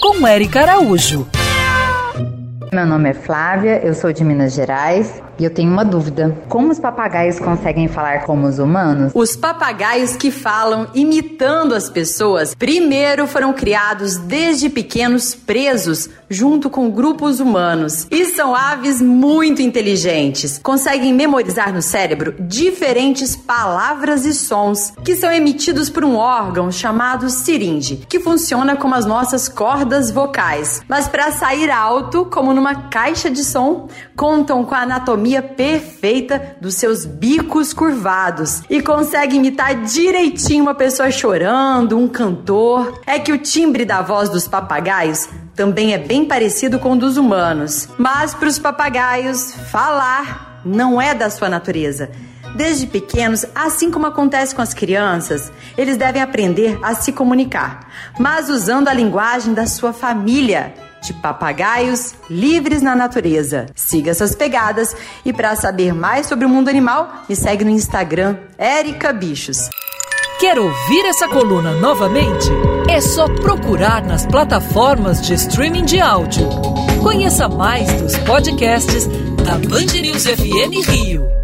Com Eric Araújo. Meu nome é Flávia, eu sou de Minas Gerais e eu tenho uma dúvida: como os papagaios conseguem falar como os humanos? Os papagaios que falam imitando as pessoas, primeiro foram criados desde pequenos presos junto com grupos humanos e são aves muito inteligentes. Conseguem memorizar no cérebro diferentes palavras e sons que são emitidos por um órgão chamado siringe, que funciona como as nossas cordas vocais. Mas para sair alto, como numa caixa de som, contam com a anatomia perfeita dos seus bicos curvados e consegue imitar direitinho uma pessoa chorando, um cantor. É que o timbre da voz dos papagaios também é bem parecido com o dos humanos. Mas para os papagaios, falar não é da sua natureza. Desde pequenos, assim como acontece com as crianças, eles devem aprender a se comunicar, mas usando a linguagem da sua família de papagaios livres na natureza. Siga essas pegadas e para saber mais sobre o mundo animal, me segue no Instagram Erica Bichos. Quer ouvir essa coluna novamente? É só procurar nas plataformas de streaming de áudio. Conheça mais dos podcasts da Band News FM Rio.